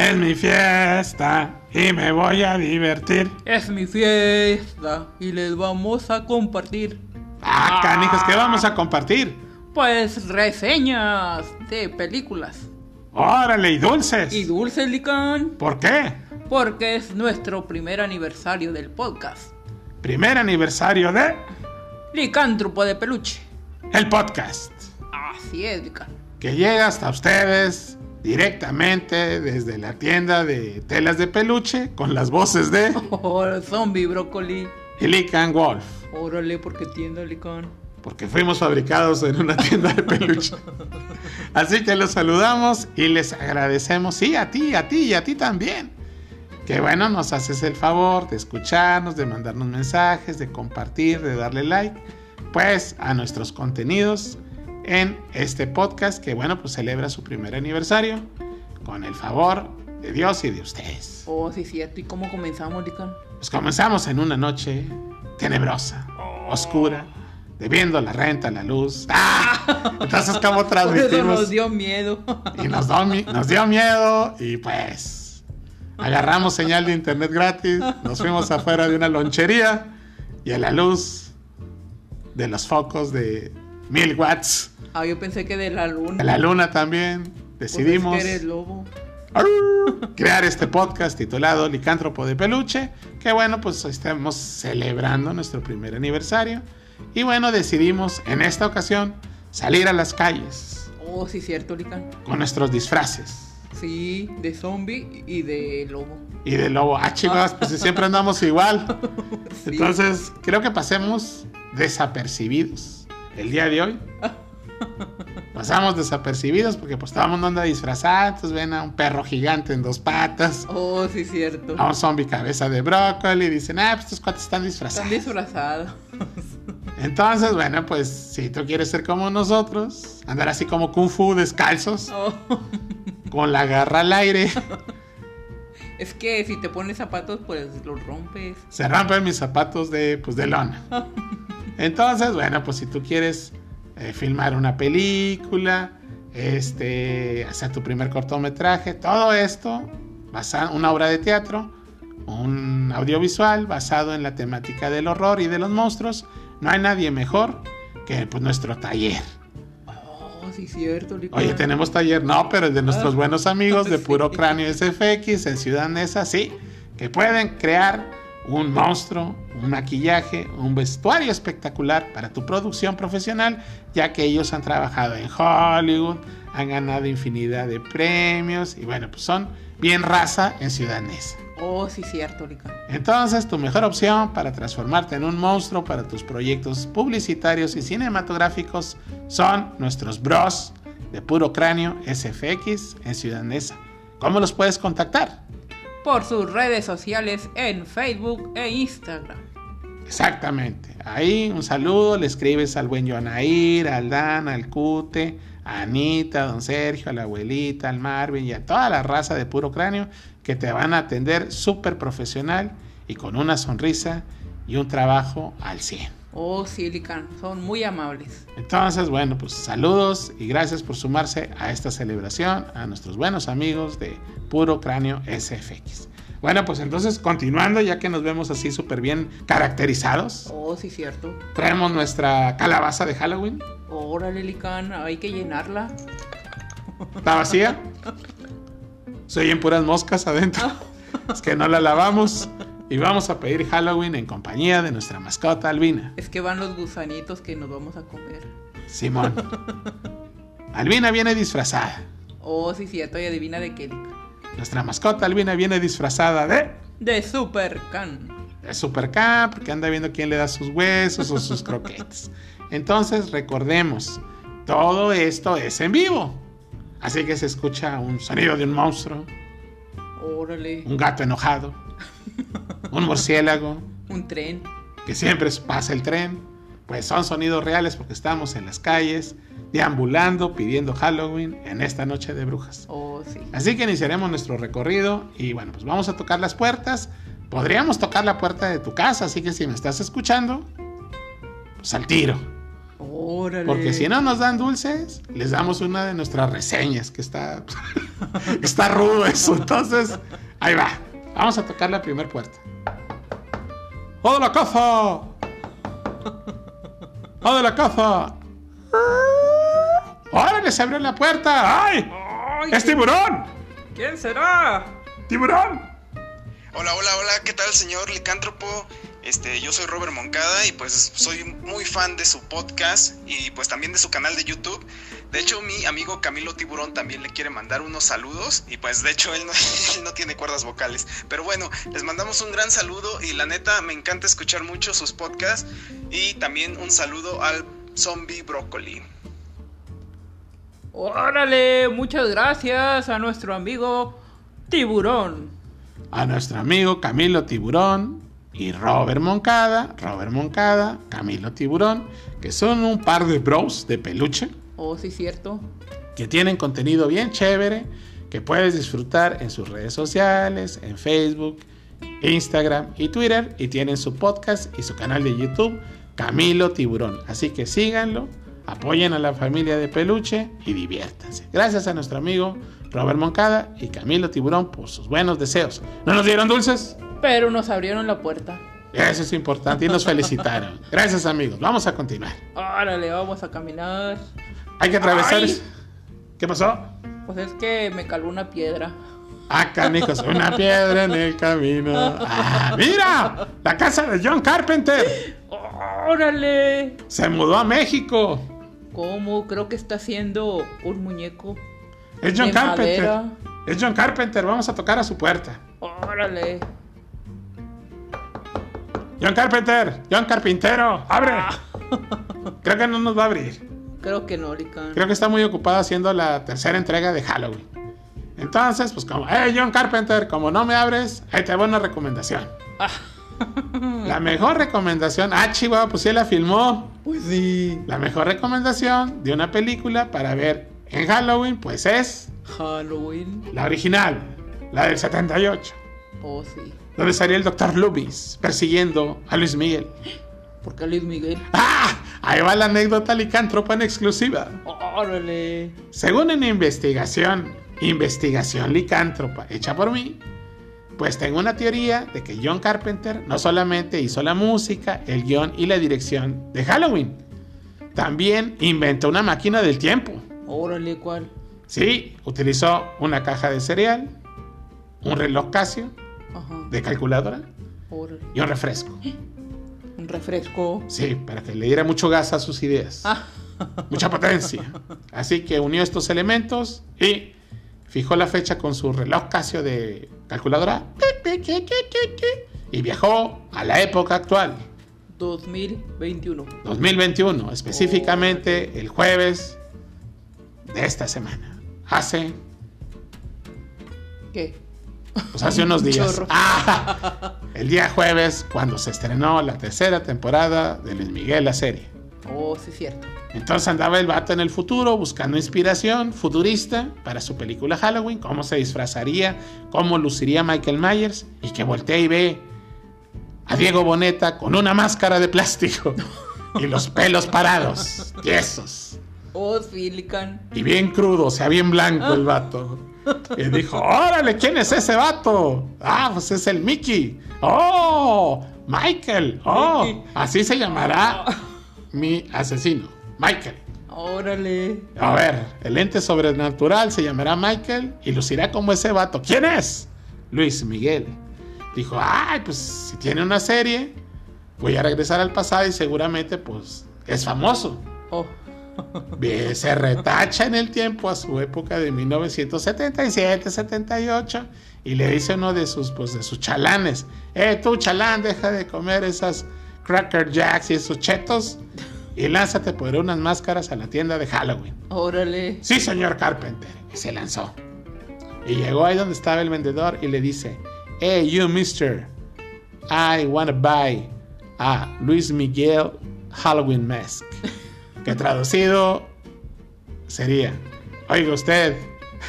Es mi fiesta y me voy a divertir. Es mi fiesta y les vamos a compartir. Ah, canijos, ¿qué vamos a compartir? Pues reseñas de películas. Órale, y dulces. Y dulces, Lican. ¿Por qué? Porque es nuestro primer aniversario del podcast. Primer aniversario de Licántropo de peluche. el podcast. Así es, Lican. Que llega hasta ustedes directamente desde la tienda de telas de peluche con las voces de Oh, zombie brócoli. Helican Wolf. Órale, porque tienda, Lican. Porque fuimos fabricados en una tienda de peluche. Así que los saludamos y les agradecemos. Sí, a ti, a ti y a ti también. Que bueno, nos haces el favor de escucharnos, de mandarnos mensajes, de compartir, de darle like, pues a nuestros contenidos en este podcast que bueno, pues celebra su primer aniversario con el favor de Dios y de ustedes. Oh, sí, cierto. ¿Y cómo comenzamos, Lican? Pues comenzamos en una noche tenebrosa, oscura, debiendo la renta, la luz. ¡Ah! Entonces, ¿cómo Por eso nos transmitimos? dio miedo. Y nos, mi- nos dio miedo y pues agarramos señal de internet gratis, nos fuimos afuera de una lonchería y a la luz de los focos de mil watts, Ah, yo pensé que de la luna. de la luna también, Pues es decidimos que eres lobo. crear este podcast titulado Licántropo de Peluche, que bueno, pues estamos celebrando nuestro primer aniversario y bueno, decidimos en esta ocasión salir a las calles Oh, sí, cierto, Lican. con nuestros disfraces. Sí, de zombie y de lobo. Y de lobo, ah, chicos, pues si siempre andamos igual. Sí. Entonces, creo que pasemos desapercibidos el día de hoy. Pasamos desapercibidos porque pues todo el mundo anda disfrazado. Entonces ven a un perro gigante en dos patas, Oh, sí, cierto. a un zombie cabeza de brócoli. Y dicen, ah, pues estos cuates están Están disfrazados. disfrazados. Entonces, bueno, pues si tú quieres ser como nosotros, andar así como kung fu descalzos, Oh, con la garra al aire, es que si te pones zapatos, pues los rompes. se rompen mis zapatos de, pues, de lona. Entonces, bueno, pues si tú quieres eh, filmar una película, este, hacer tu primer cortometraje, todo esto, basado, una obra de teatro, un audiovisual basado en la temática del horror y de los monstruos, no hay nadie mejor que pues, nuestro taller. Oh, sí, cierto. Oye, tenemos taller, no, pero el de nuestros Ah, buenos amigos de sí. Puro Cráneo SFX en Ciudad Neza, sí, que pueden crear un monstruo, un maquillaje, un vestuario espectacular para tu producción profesional, ya que ellos han trabajado en Hollywood, han ganado infinidad de premios y bueno, pues son bien raza en Ciudad Neza. Oh, sí, cierto, Lican. Entonces, tu mejor opción para transformarte en un monstruo para tus proyectos publicitarios y cinematográficos son nuestros bros de Puro Cráneo SFX en Ciudad Neza. ¿Cómo los puedes contactar? Por sus redes sociales en Facebook e Instagram. Exactamente. Ahí un saludo, le escribes al buen Joanair, al Dan, al Cute, a Anita, a don Sergio, a la abuelita, al Marvin y a toda la raza de Puro Cráneo que te van a atender súper profesional y con una sonrisa y un trabajo al 100. Oh, sí, Lican. Son muy amables. Entonces, bueno, pues saludos y gracias por sumarse a esta celebración, a nuestros buenos amigos de Puro Cráneo SFX. Bueno, pues entonces continuando, ya que nos vemos así súper bien caracterizados, Oh, sí, cierto. traemos nuestra calabaza de Halloween. Órale, Lican. Hay que llenarla. ¿Está vacía? Se oyen puras moscas adentro. Es que no la lavamos. Y vamos a pedir Halloween en compañía de nuestra mascota Albina. Es que van los gusanitos que nos vamos a comer. Simón. Albina viene disfrazada. Oh, sí, cierto. Y adivina de qué. Nuestra mascota Albina viene disfrazada de... De Super Can. de Super K, porque anda viendo quién le da sus huesos o sus croquetes. Entonces, recordemos, todo esto es en vivo. Así que se escucha un sonido de un monstruo, Órale. un gato enojado, un murciélago, Un tren. que siempre pasa el tren. Pues son sonidos reales porque estamos en las calles, deambulando, pidiendo Halloween en esta noche de brujas. Oh, sí. Así que iniciaremos nuestro recorrido y bueno, pues vamos a tocar las puertas. Podríamos tocar la puerta de tu casa, así que si me estás escuchando, pues al tiro. Órale. Porque si no nos dan dulces, les damos una de nuestras reseñas, que está, está rudo eso. Entonces, ahí va. Vamos a tocar la primera puerta. ¡Oh, de la caza! ¡Oh, de la caza! ¡Órale, se abrió la puerta! ¡Ay! ¡Ay, ¡Es tiburón! ¿Quién será? ¡Tiburón! Hola, hola, hola, ¿qué tal, señor licántropo? Este, yo soy Robert Moncada y pues soy muy fan de su podcast y pues también de su canal de YouTube. De hecho, mi amigo Camilo Tiburón también le quiere mandar unos saludos y pues de hecho él no, él no tiene cuerdas vocales. Pero bueno, les mandamos un gran saludo y la neta me encanta escuchar mucho sus podcasts y también un saludo al zombie brócoli. Órale, muchas gracias a nuestro amigo Tiburón. A nuestro amigo Camilo Tiburón y Robert Moncada. Robert Moncada, Camilo Tiburón, que son un par de bros de peluche. Oh, sí, cierto. que tienen contenido bien chévere que puedes disfrutar en sus redes sociales, en Facebook, Instagram y Twitter y tienen su podcast y su canal de YouTube Camilo Tiburón. Así que síganlo, apoyen a la familia de Peluche y diviértanse. Gracias a nuestro amigo Robert Moncada y Camilo Tiburón por sus buenos deseos. ¿No nos dieron dulces? Pero nos abrieron la puerta. Eso es importante y nos felicitaron. Gracias amigos. Vamos a continuar. Órale, vamos a caminar. Hay que atravesar... Ay. ¿Qué pasó? Pues es que me caló una piedra. Ah, canijos, una piedra en el camino. Ah, mira, la casa de John Carpenter Órale. se mudó a México. ¿Cómo? Creo que está haciendo un muñeco. Es John De Carpenter. madera. Es John Carpenter. Vamos a tocar a su puerta. Órale. John Carpenter, John Carpintero, abre. Creo que no nos va a abrir. Creo que no, Lican. Creo que está muy ocupado haciendo la tercera entrega de Halloween. Entonces, pues como, hey John Carpenter, como no me abres, ahí te voy una recomendación. La mejor recomendación, ah, Chihuahua, pues sí la filmó. Pues sí. La mejor recomendación de una película para ver en Halloween, pues es Halloween. la original, la del 78, Oh, sí. donde salía el Dr. Loomis persiguiendo a Luis Miguel. ¿Por qué Luis Miguel? ¡Ah! Ahí va la anécdota licántropa en exclusiva. Órale. Según una investigación, investigación licántropa hecha por mí, pues tengo una teoría de que John Carpenter no solamente hizo la música, el guion y la dirección de Halloween, también inventó una máquina del tiempo. Órale, ¿cuál? Sí, utilizó una caja de cereal, un reloj Casio Ajá. de calculadora Órale. y un refresco. Un refresco. Sí, para que le diera mucho gas a sus ideas. Ah. Mucha potencia. Así que unió estos elementos y fijó la fecha con su reloj Casio de calculadora y viajó a la época actual, 2021. 2021, específicamente el jueves de esta semana. Hace, ¿Qué? Pues hace unos días. Ah, el día jueves, cuando se estrenó la tercera temporada de Luis Miguel, la serie. Oh, sí, cierto. Entonces andaba el vato en el futuro buscando inspiración futurista para su película Halloween, cómo se disfrazaría, cómo luciría Michael Myers y que voltea y ve a Diego Boneta con una máscara de plástico y los pelos parados, tiesos Oh, sí, Lican. y bien crudo, o sea, bien blanco el vato. Y dijo, órale, ¿quién es ese vato? Ah, pues es el Mickey. Oh, Michael. Oh, Mickey. así se llamará mi asesino, Michael. Órale. A ver, el ente sobrenatural se llamará Michael y lucirá como ese vato. ¿Quién es? Luis Miguel. Dijo, ay, pues si tiene una serie, voy a regresar al pasado y seguramente pues es famoso. Oh. Bien, se retacha en el tiempo a su época de 1977-78 y le dice uno de sus, pues, de sus chalanes, eh, tú chalán, deja de comer esas Cracker Jacks y esos chetos y lánzate por unas máscaras a la tienda de Halloween. Órale. Sí, señor Carpenter. Y se lanzó. Y llegó ahí donde estaba el vendedor y le dice, Hey, you mister, I wanna buy a Luis Miguel Halloween mask. Que traducido sería, oiga usted,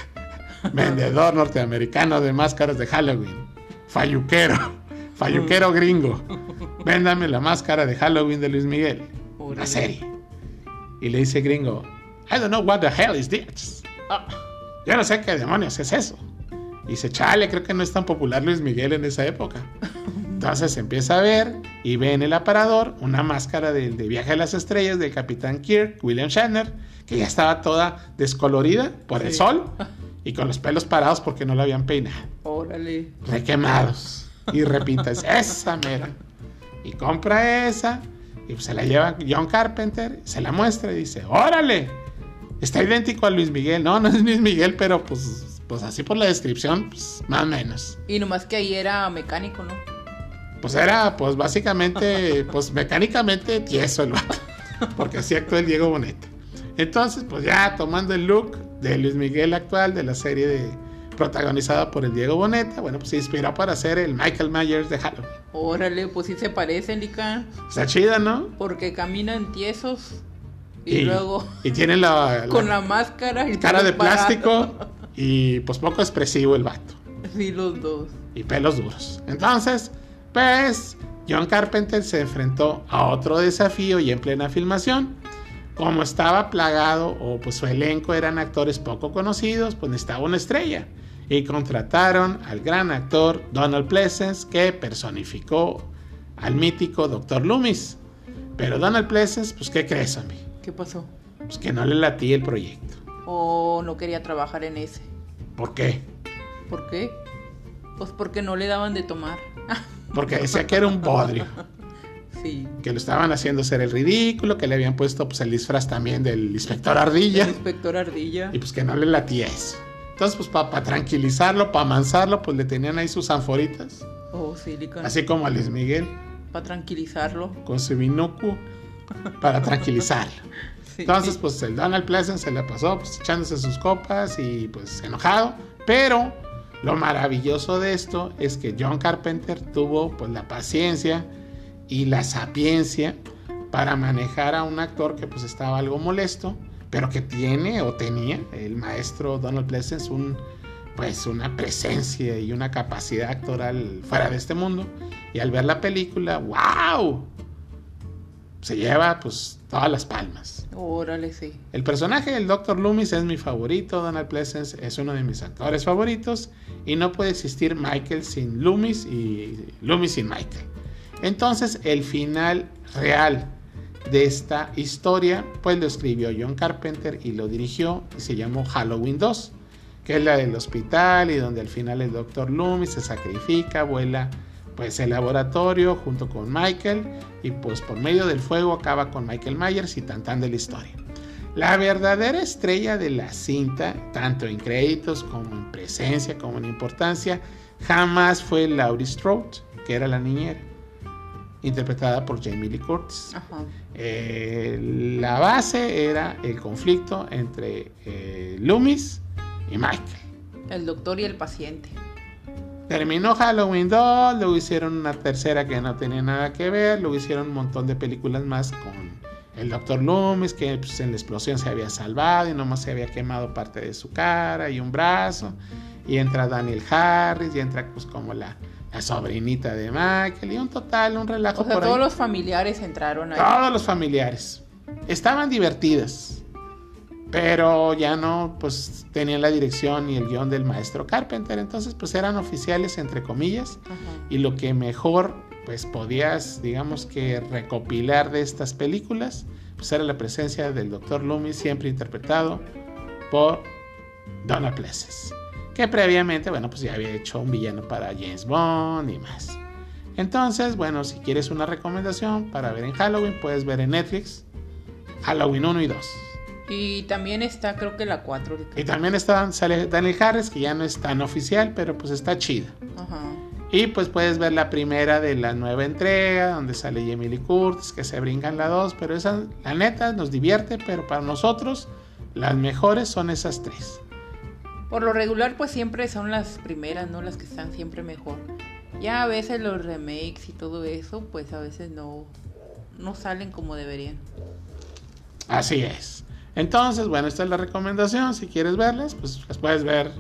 vendedor norteamericano de máscaras de Halloween, falluquero, falluquero gringo, véndame la máscara de Halloween de Luis Miguel, una serie. Y le dice gringo, I don't know what the hell is this. Ah, Yo no sé qué demonios es eso. Y dice, chale, creo que no es tan popular Luis Miguel en esa época. Entonces empieza a ver y ve en el aparador una máscara del de Viaje a las Estrellas del Capitán Kirk, William Shatner, que ya estaba toda descolorida por el sol y con los pelos parados porque no la habían peinado. órale. Requemados. Y repitas, esa mera. Y compra esa y se la lleva John Carpenter, se la muestra y dice, órale, está idéntico a Luis Miguel. No, no es Luis Miguel, pero pues, pues así por la descripción, pues más o menos. Y nomás que ahí era mecánico, ¿no? Pues era, pues básicamente, pues mecánicamente tieso el vato. Porque así actuó el Diego Boneta. Entonces, pues ya tomando el look de Luis Miguel actual de la serie de, protagonizada por el Diego Boneta, bueno, pues se inspiró para hacer el Michael Myers de Halloween. Órale, pues sí se parecen, Lica. Está chida, ¿no? Porque caminan tiesos. Y, luego Y tiene la, la con la máscara y cara de plástico y pues poco expresivo el vato. Sí, los dos. y pelos duros. Entonces, pues John Carpenter se enfrentó a otro desafío y en plena filmación. Como estaba plagado o pues su elenco eran actores poco conocidos, pues necesitaba una estrella. Y contrataron al gran actor Donald Pleasence que personificó al mítico Dr. Loomis. Pero Donald Pleasence, pues ¿qué crees, hombre? ¿Qué pasó? Pues que no le latía el proyecto. O no quería trabajar en ese. ¿Por qué? ¿Por qué? Pues porque no le daban de tomar. Porque decía que era un bodrio. sí. que lo estaban haciendo ser el ridículo, que le habían puesto pues el disfraz también del inspector El ardilla inspector Ardilla. y pues que no le latía eso. Entonces pues para tranquilizarlo, para amansarlo, pues le tenían ahí sus anforitas, Oh, sí, así como a Luis Miguel Para tranquilizarlo. con su binuco para tranquilizarlo. Sí. Entonces pues el Donald Pleasant se la pasó pues echándose sus copas y pues enojado, pero lo maravilloso de esto es que John Carpenter tuvo pues la paciencia y la sapiencia para manejar a un actor que pues estaba algo molesto, pero que tiene o tenía el maestro Donald Pleasence un pues una presencia y una capacidad actoral fuera de este mundo. Y al ver la película, wow, se lleva pues todas las palmas. Órale, sí. El personaje del Dr. Loomis es mi favorito, Donald Pleasence es uno de mis actores favoritos y no puede existir Michael sin Loomis y Loomis sin Michael. Entonces el final real de esta historia pues lo escribió John Carpenter y lo dirigió y se llamó Halloween 2, que es la del hospital y donde al final el Dr. Loomis se sacrifica, vuela pues el laboratorio junto con Michael y pues por medio del fuego acaba con Michael Myers y tan tan de la historia. La verdadera estrella de la cinta, tanto en créditos como en presencia como en importancia, jamás fue Laurie Strode, que era la niñera, interpretada por Jamie Lee Curtis. Ajá. Eh, la base era el conflicto entre eh, Loomis y Michael. El doctor y el paciente. Terminó Halloween 2, luego hicieron una tercera que no tenía nada que ver, luego hicieron un montón de películas más con el Dr. Loomis, que pues, en la explosión se había salvado y nomás se había quemado parte de su cara y un brazo. Y entra Daniel Harris y entra pues como la, la sobrinita de Michael y un total, un relajo O sea, por todos ahí. los familiares entraron ahí. Todos los familiares. Estaban divertidas. Pero ya no, pues tenían la dirección y el guion del maestro Carpenter. Entonces, pues eran oficiales, entre comillas. Ajá. Y lo que mejor, pues podías, digamos que recopilar de estas películas, pues era la presencia del Dr. Loomis, siempre interpretado por Donald Pleasence. Que previamente, bueno, pues ya había hecho un villano para James Bond y más. Entonces, bueno, si quieres una recomendación para ver en Halloween, puedes ver en Netflix Halloween 1 y 2. Y también está, creo que la 4. Y también está, sale Daniel Harris, que ya no es tan oficial, pero pues está chida. Ajá. Y pues puedes ver la primera de la nueva entrega, donde sale Jamie Lee Curtis, que se brincan la 2, pero esa, la neta, nos divierte, pero para nosotros, las mejores son esas tres. Por lo regular, pues siempre son las primeras, ¿no? Las que están siempre mejor. Ya a veces los remakes y todo eso, pues a veces no, no salen como deberían. Así es. Entonces, bueno, esta es la recomendación. Si quieres verlas, pues las puedes ver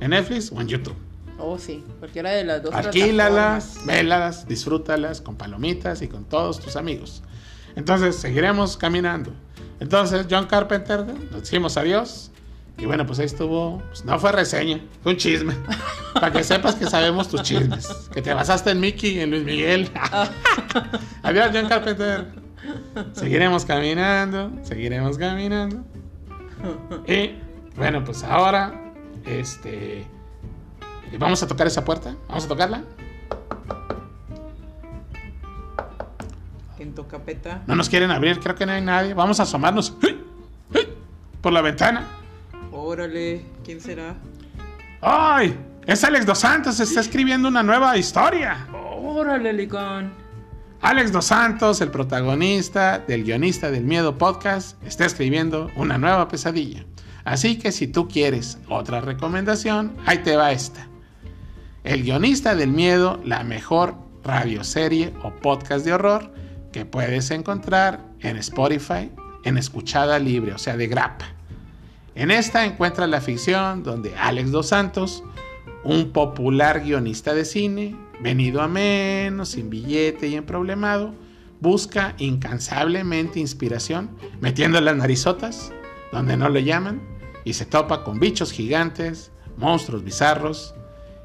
en Netflix o en YouTube. Oh, sí, cualquiera de las dos. Alquílalas, vélalas, disfrútalas con palomitas y con todos tus amigos. Entonces, seguiremos caminando. Entonces, John Carpenter, nos decimos adiós. Y bueno, pues ahí estuvo. Pues no fue reseña, fue un chisme. Para que sepas que sabemos tus chismes. Que te basaste en Mickey, en Luis Miguel. adiós, John Carpenter. Seguiremos caminando, seguiremos caminando. Y bueno, pues ahora, este. Vamos a tocar esa puerta. Vamos a tocarla. En Tocapeta. No nos quieren abrir, creo que no hay nadie. Vamos a asomarnos por la ventana. Órale, ¿quién será? ¡Ay! Es Alex Dos Santos, está escribiendo una nueva historia. Órale, Licón. Alex Dos Santos, el protagonista del guionista del Miedo podcast, está escribiendo una nueva pesadilla. Así que si tú quieres otra recomendación, ahí te va esta. El guionista del miedo, la mejor radioserie o podcast de horror que puedes encontrar en Spotify en escuchada libre, o sea, de grapa. En esta encuentras la ficción donde Alex Dos Santos, un popular guionista de cine, venido a menos, sin billete y emproblemado, busca incansablemente inspiración metiendo las narizotas donde no le llaman y se topa con bichos gigantes, monstruos bizarros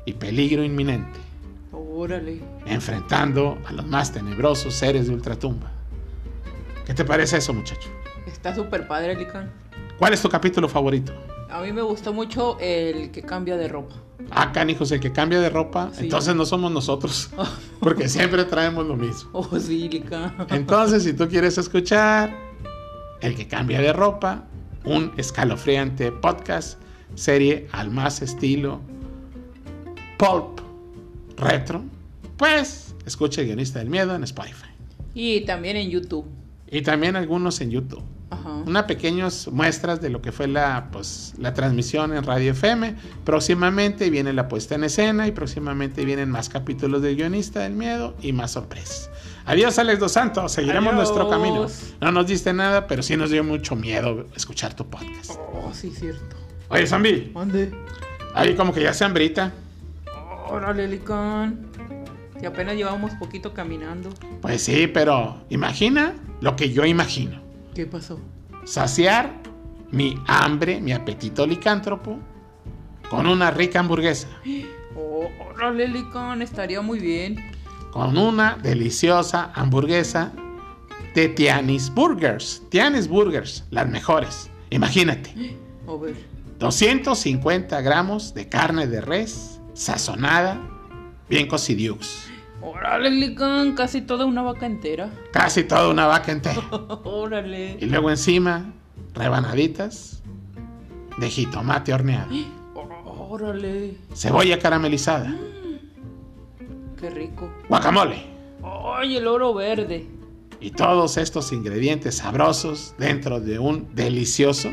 y peligro inminente, Órale. enfrentando a los más tenebrosos seres de ultratumba. ¿Qué te parece eso, muchacho? Está súper padre, Licón. ¿Cuál es tu capítulo favorito? A mí me gustó mucho el que cambia de ropa. Ah, canijos, el que cambia de ropa, Sí. entonces no somos nosotros, porque siempre traemos lo mismo. Oh, sí, Licón. Entonces, si tú quieres escuchar El que cambia de ropa, un escalofriante podcast, serie al más estilo pulp retro, pues escucha el guionista del miedo en Spotify. Y también en YouTube. Y también algunos en YouTube. Ajá. Unas pequeñas muestras de lo que fue la, pues, la transmisión en Radio FM. Próximamente viene la puesta en escena y próximamente vienen más capítulos del guionista del miedo y más sorpresas. Adiós, Alex Dos Santos. Seguiremos Adiós. nuestro camino. No nos diste nada, pero sí nos dio mucho miedo escuchar tu podcast. Oh, sí, cierto. Oye, Zambi, ¿Dónde? ahí como que ya se hambrita. Órale, Licón. Si apenas llevamos poquito caminando. Pues sí, pero imagina lo que yo imagino. ¿Qué pasó? Saciar mi hambre, mi apetito licántropo con una rica hamburguesa. Oh, órale, Licón. Estaría muy bien. con una deliciosa hamburguesa de Tianis Burgers. Tianis Burgers, las mejores. Imagínate, A ver. 250 gramos de carne de res, sazonada, bien cocidiux. Órale, Licón. Casi toda una vaca entera. Casi toda una vaca entera. Órale. Y luego encima, rebanaditas de jitomate horneado, Órale. cebolla caramelizada, Qué rico. guacamole. Ay, el oro verde. Y todos estos ingredientes sabrosos dentro de un delicioso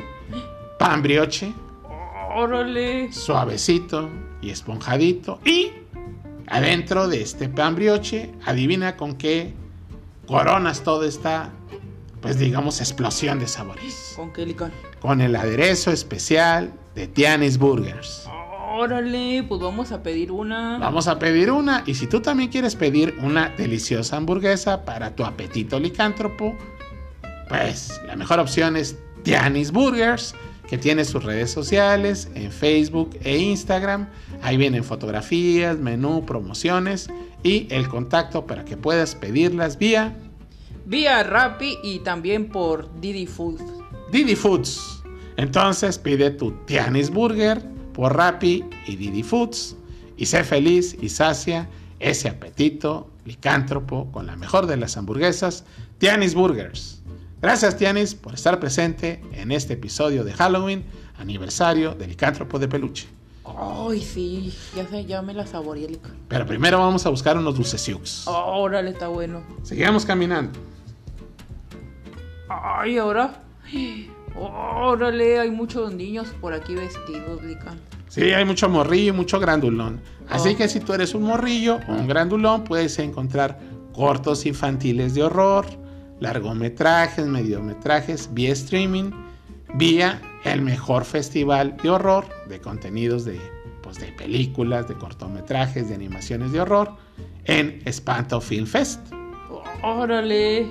pan brioche Órale. suavecito y esponjadito. Y adentro de este pan brioche, adivina con qué coronas toda esta, pues digamos, explosión de sabores. ¿Con qué Licón? Con el aderezo especial de Tianis Burgers. Órale, pues vamos a pedir una. Vamos a pedir una y si tú también quieres pedir una deliciosa hamburguesa para tu apetito licántropo, pues la mejor opción es Tianis Burgers, que tiene sus redes sociales en Facebook e Instagram. Ahí vienen fotografías, menú, promociones y el contacto para que puedas pedirlas vía Vía Rappi y también por Didi Food. Didi Foods. Entonces pide tu Tianis Burger por Rappi y Didi Foods y sé feliz y sacia ese apetito licántropo con la mejor de las hamburguesas, Tianis Burgers. Gracias Tianis por estar presente en este episodio de Halloween, aniversario del licántropo de peluche. Ay, sí, ya, sé, ya me la saboreé. Pero primero vamos a buscar unos dulcesiux. Órale, está bueno. Seguimos caminando. Ay, ahora. Órale, hay muchos niños por aquí vestidos, Licón. Sí, hay mucho morrillo y mucho grandulón. Así Oh. que si tú eres un morrillo o un grandulón, puedes encontrar cortos infantiles de horror, largometrajes, mediometrajes, vía streaming, vía el mejor festival de horror, de contenidos de, pues, de películas, de cortometrajes, de animaciones de horror, en Espanto Film Fest. Órale.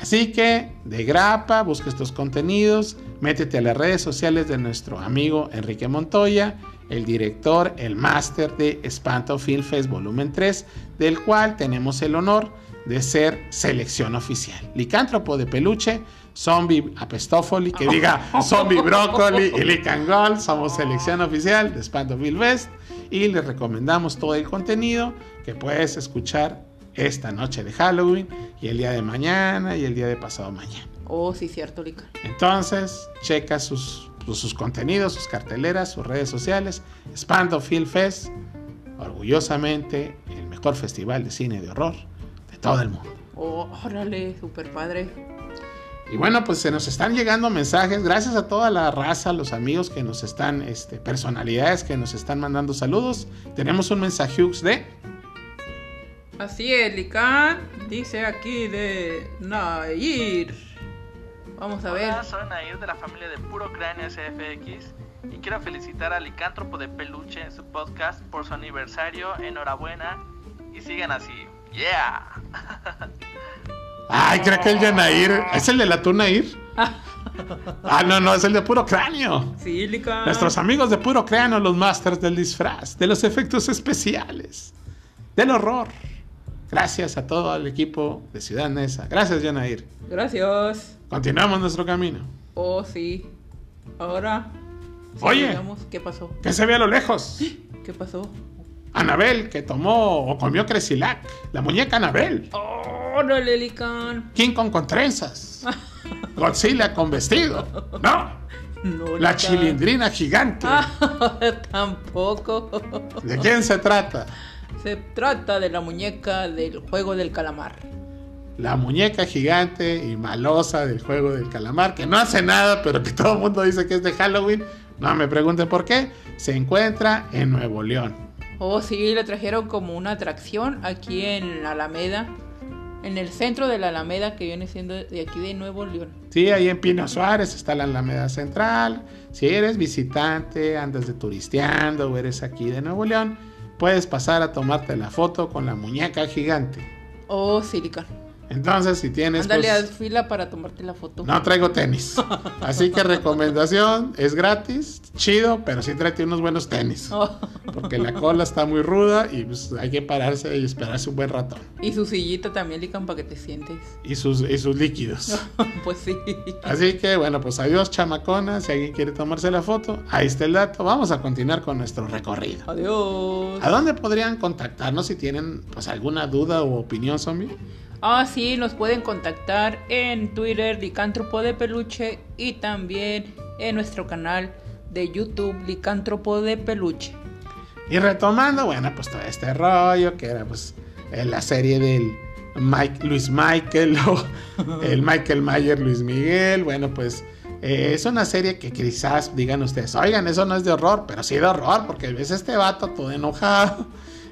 Así que, de grapa, busca estos contenidos, métete a las redes sociales de nuestro amigo Enrique Montoya, el director, el máster de Espanto Film Fest Volumen 3, del cual tenemos el honor de ser selección oficial. Licántropo de peluche, zombie apestófoli, que diga zombie brócoli y licangol, somos selección oficial de Espanto Film Fest y les recomendamos todo el contenido que puedes escuchar esta noche de Halloween y el día de mañana y el día de pasado mañana. Oh, sí, cierto, Lica. Entonces, checa sus, pues, sus contenidos, sus carteleras, sus redes sociales. Spando Film Fest, orgullosamente el mejor festival de cine de horror de todo el mundo. Oh, órale, super padre. Y bueno, pues se nos están llegando mensajes. Gracias a toda la raza, los amigos que nos están, este, personalidades que nos están mandando saludos. Tenemos un mensaje de. Así es, Lican. Dice aquí de Nair. Vamos a ver. Hola, soy Nair de la familia de Puro Cráneo SFX y quiero felicitar al licántropo de peluche en su podcast por su aniversario. Enhorabuena y sigan así. ¡Yeah! Ay, creo que el de Nair. ¿Es el de la tú Nair? Ah, no, no, es el de puro cráneo. Sí, Lican. Nuestros amigos de puro cráneo, los masters del disfraz, de los efectos especiales, del horror. Gracias a todo el equipo de Ciudad Nesa. Gracias, Yanair. Gracias. Continuamos nuestro camino. Oh, sí. Ahora. Oye. sigamos. ¿Qué pasó? ¿Qué se ve a lo lejos? ¿Qué pasó? Anabel, que tomó o comió Cresilac. La muñeca Anabel. ¡Órale, Lican! King Kong con trenzas. Godzilla con vestido. No. No, La chilindrina gigante. Ah, tampoco. ¿De quién se trata? Se trata de la muñeca del juego del calamar. La muñeca gigante y malosa del juego del calamar, que no hace nada, pero que todo el mundo dice que es de Halloween. No me pregunten por qué. Se encuentra en Nuevo León. Oh, sí, le trajeron como una atracción aquí en Alameda. En el centro de la Alameda, que viene siendo de aquí de Nuevo León. Sí, ahí en Pino Suárez está la Alameda Central. Si eres visitante, andas de turisteando o eres aquí de Nuevo León, puedes pasar a tomarte la foto con la muñeca gigante. Oh, sí, Lican. Entonces, si tienes... Ándale pues, a fila para tomarte la foto. No traigo tenis. Así que recomendación, es gratis, chido, pero sí tráete unos buenos tenis. Oh, Porque la cola está muy ruda y pues, hay que pararse y esperarse un buen rato. y su sillita también, Lican, para que te sientes. Y sus, y sus líquidos. pues sí. Así que bueno, pues adiós chamaconas. Si alguien quiere tomarse la foto, ahí está el dato. Vamos a continuar con nuestro recorrido. Adiós. ¿A dónde podrían contactarnos si tienen pues alguna duda o opinión zombie? Ah, sí, nos pueden contactar en Twitter, Licántropo de Peluche, y también en nuestro canal de YouTube, Licántropo de Peluche. Y retomando, bueno, pues todo este rollo que era pues en la serie del Luis Michael o el Michael Mayer Luis Miguel, bueno, pues eh, es una serie que quizás digan ustedes, oigan, eso no es de horror, pero sí de horror, porque ves este vato todo enojado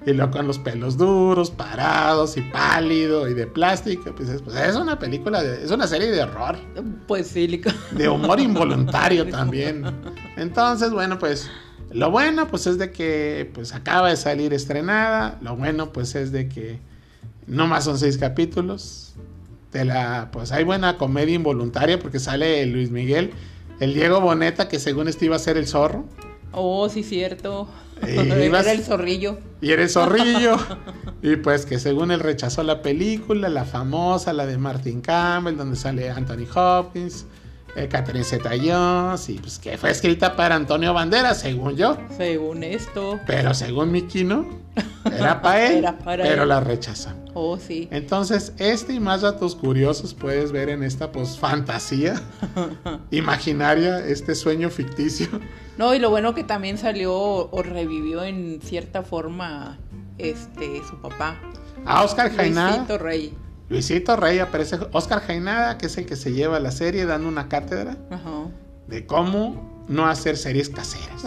y luego con los pelos duros, parados y pálido y de plástico, pues es, pues es una película, de- es una serie de horror Pues sí, de humor involuntario también. Entonces, bueno, pues lo bueno pues es de que pues acaba de salir estrenada, lo bueno pues es de que no más son seis capítulos. De la pues hay buena comedia involuntaria porque sale Luis Miguel, el Diego Boneta que según esto iba a ser el zorro Oh, sí, cierto. Eh, ibas- Era el zorrillo. y eres zorrillo y pues que según él rechazó la película, la famosa, la de Martin Campbell donde sale Anthony Hopkins. eh, Catherine Zeta-Jones y pues que fue escrita para Antonio Banderas, según yo. Según esto. Pero según Miki, no. Era para él, Era para pero él. la rechazó. Oh, sí. Entonces, este y más datos curiosos puedes ver en esta pues fantasía imaginaria, este sueño ficticio. No, y lo bueno que también salió o revivió en cierta forma este su papá. A Oscar Jainada. Luisito Rey. Luisito Rey aparece. Oscar Jainada, que es el que se lleva la serie, dando una cátedra Ajá. de cómo no hacer series caseras.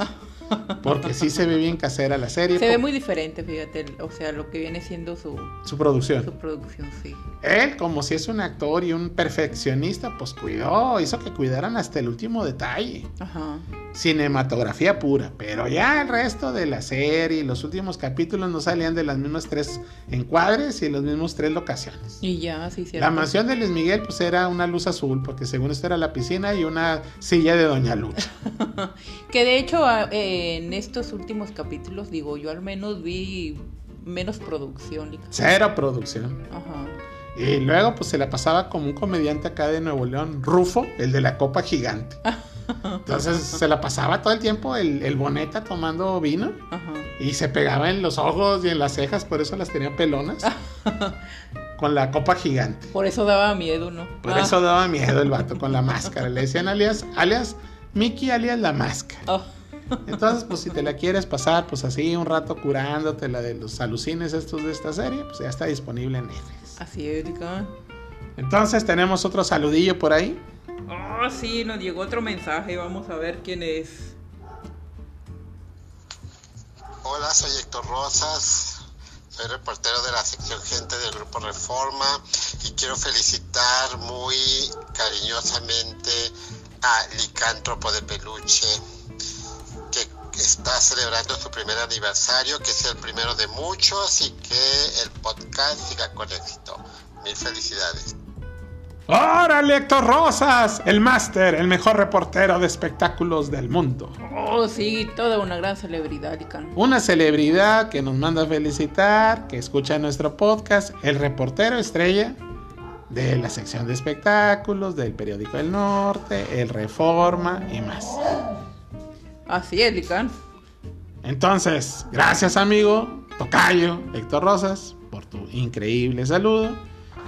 Porque sí se ve bien casera la serie. Se ve muy diferente, fíjate, o sea, lo que viene siendo su, Su producción. su producción, sí. Él, como si es un actor y un perfeccionista, pues cuidó, hizo que cuidaran hasta el último detalle. Ajá. Cinematografía pura, pero ya el resto de la serie los últimos capítulos no salían de las mismas tres encuadres y las mismas tres locaciones. Y ya, sí, cierto. La mansión de Luis Miguel pues era una luz azul, porque según esto era la piscina y una silla de Doña Lucha. Que de hecho eh, en estos últimos capítulos, digo, yo al menos vi menos producción. Cero producción. Ajá. Y luego pues se la pasaba como un comediante acá de Nuevo León, Rufo, el de la copa gigante. Entonces se la pasaba todo el tiempo el, el boneta tomando vino Ajá. y se pegaba en los ojos y en las cejas, por eso las tenía pelonas. con la copa gigante. Por eso daba miedo, ¿no? Por Ah, eso daba miedo el vato con la máscara. Le decían alias, alias Mickey, alias la máscara. oh, Entonces, pues si te la quieres pasar, pues así un rato curándote la de los alucines estos de esta serie, pues ya está disponible en Netflix. así es, Lica. Entonces tenemos otro saludillo por ahí. Oh, sí, nos llegó otro mensaje. Vamos a ver quién es. Hola, soy Héctor Rosas, soy reportero de la sección Gente del Grupo Reforma y quiero felicitar muy cariñosamente a Licántropo de Peluche, que está celebrando su primer aniversario, que es el primero de muchos y que el podcast siga con éxito. Mil felicidades. ¡Órale, Héctor Rosas! El máster, el mejor reportero de espectáculos del mundo. Oh, sí, toda una gran celebridad, Lica. Una celebridad que nos manda a felicitar, que escucha nuestro podcast, el reportero estrella de la sección de espectáculos, del periódico El Norte, el Reforma y más. Así es, Lica. Entonces, gracias amigo, Tocayo, Héctor Rosas, por tu increíble saludo.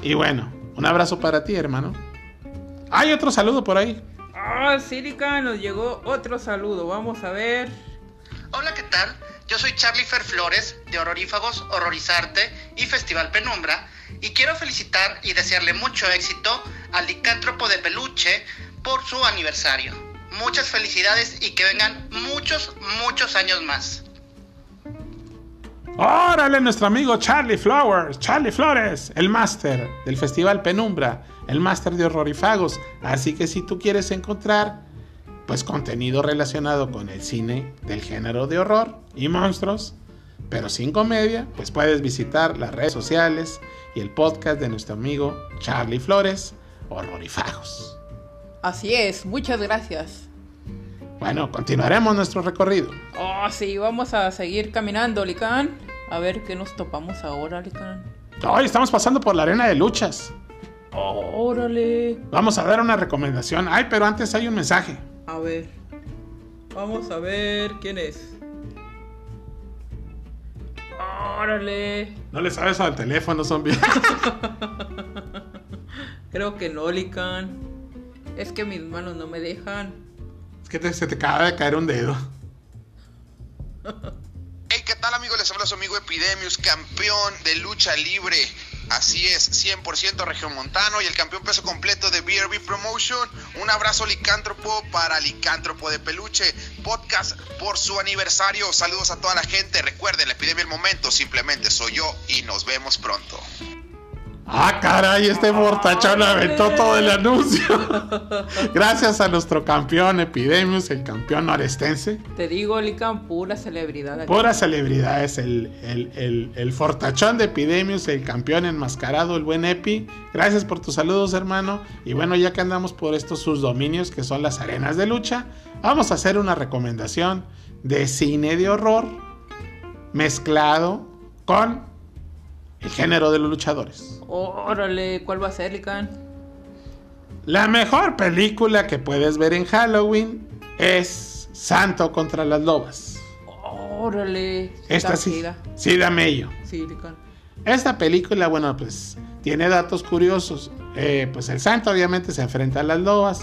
Y bueno, un abrazo para ti, hermano. Hay otro saludo por ahí. Ah, sí, Lica, nos llegó otro saludo. Vamos a ver. Hola, ¿qué tal? Yo soy Charlie Fer Flores de Horrorífagos, Horrorizarte y Festival Penumbra y quiero felicitar y desearle mucho éxito al licántropo de peluche por su aniversario. Muchas felicidades y que vengan muchos, muchos años más. Órale, nuestro amigo Charlie Flowers, Charlie Flores, el máster del Festival Penumbra, el máster de horrorifagos. Así que si tú quieres encontrar pues contenido relacionado con el cine del género de horror y monstruos, pero sin comedia, pues puedes visitar las redes sociales y el podcast de nuestro amigo Charlie Flores, Horrorifagos. Así es, muchas gracias. Bueno, continuaremos nuestro recorrido. Oh, sí, vamos a seguir caminando, Lican. A ver qué nos topamos ahora, Lican. Hoy estamos pasando por la arena de luchas. Órale. Vamos a dar una recomendación. Ay, pero antes hay un mensaje. A ver. Vamos a ver quién es. Órale. No le sabes al teléfono, zombie. Creo que no, Lican. Es que mis manos no me dejan. es que te- se te acaba de caer un dedo. Hey, ¿qué tal amigos? Les habla su amigo Epidemius, campeón de lucha libre. Así es, 100% regiomontano y el campeón peso completo de BRB Promotion. Un abrazo licántropo para Licántropo de Peluche, podcast por su aniversario. Saludos a toda la gente. Recuerden, la epidemia el momento, simplemente soy yo y nos vemos pronto. Ah, caray, este mortachón aventó todo el anuncio. Gracias a nuestro campeón Epidemius, el campeón norestense. Te digo, Lican, pura celebridad. aquí. Puras celebridades, el, el, el, el fortachón de Epidemius, el campeón enmascarado, el buen Epi. Gracias por tus saludos, hermano. Y bueno, ya que andamos por estos sus dominios que son las arenas de lucha, vamos a hacer una recomendación de cine de horror mezclado con el género de los luchadores. Órale, ¿cuál va a ser, Lican? La mejor película que puedes ver en Halloween es Santo contra las Lobas. Órale. Esta sí, sí da mello. Sí, Lican. Esta película, bueno, pues tiene datos curiosos. Eh, pues el santo obviamente se enfrenta a las lobas.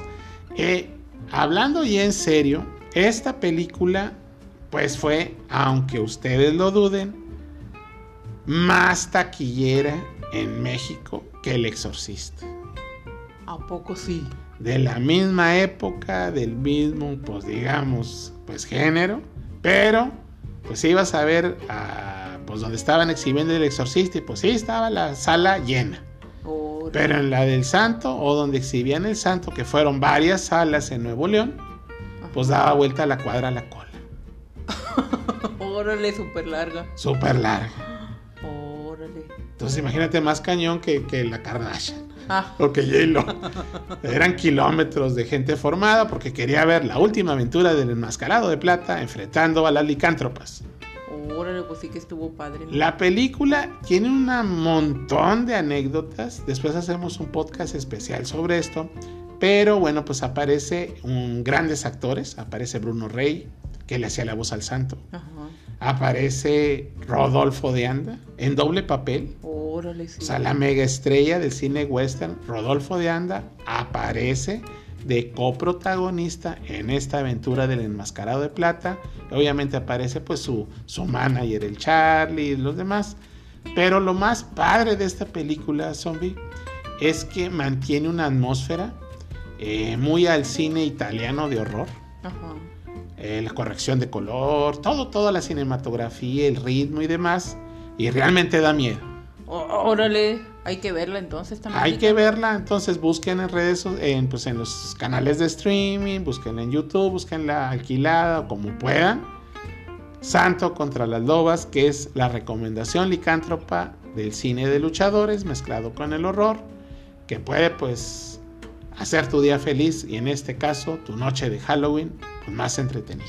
Eh, hablando y en serio, esta película, pues fue, aunque ustedes lo duden, más taquillera en México que El Exorcista. ¿A poco sí? De la misma época, del mismo, pues digamos, pues género, pero pues ibas a ver a, pues donde estaban exhibiendo el exorcista y pues sí estaba la sala llena. Pero en la del santo o donde exhibían el santo, que fueron varias salas en Nuevo León, pues daba vuelta a la cuadra a la cola. Órale, súper larga. Súper larga. Entonces imagínate más cañón que, que la Kardashian. Ah, O que J-Lo. Eran kilómetros de gente formada porque quería ver la última aventura del enmascarado de plata enfrentando a las licántropas. órale, pues sí que estuvo padre. ¿no? La película tiene un montón de anécdotas. Después hacemos un podcast especial sobre esto. Pero bueno, pues aparece un, grandes actores. Aparece Bruno Rey, que le hacía la voz al santo. Ajá. Aparece Rodolfo de Anda en doble papel. Órale, sí. O sea, la mega estrella del cine western, Rodolfo de Anda, aparece de coprotagonista en esta aventura del enmascarado de plata. Obviamente aparece pues su, su manager, el Charlie y los demás. Pero lo más padre de esta película, Zombie, es que mantiene una atmósfera eh, muy al cine italiano de horror. Ajá. Eh, la corrección de color, todo, toda la cinematografía, el ritmo y demás. Y realmente da miedo. Órale, hay que verla entonces también. Hay que verla, entonces busquen en redes, en, pues en los canales de streaming, busquen en YouTube, busquenla alquilada como puedan. Santo contra las lobas, que es la recomendación licántropa del cine de luchadores mezclado con el horror, que puede pues hacer tu día feliz y en este caso tu noche de Halloween más entretenida.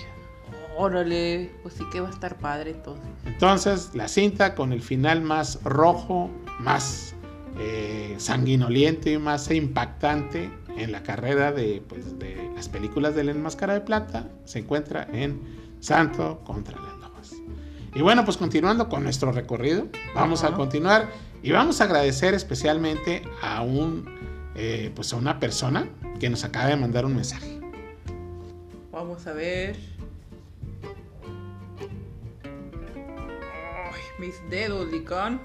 Órale, pues sí que va a estar padre entonces. Entonces, la cinta con el final más rojo, más eh, sanguinoliento y más impactante en la carrera de, pues, de las películas del Enmascara de Plata se encuentra en Santo contra las Lobas. Y bueno, pues continuando con nuestro recorrido, vamos a continuar y vamos a agradecer especialmente a un, eh, pues a una persona que nos acaba de mandar un mensaje. Vamos a ver. Ay, mis dedos, Licán.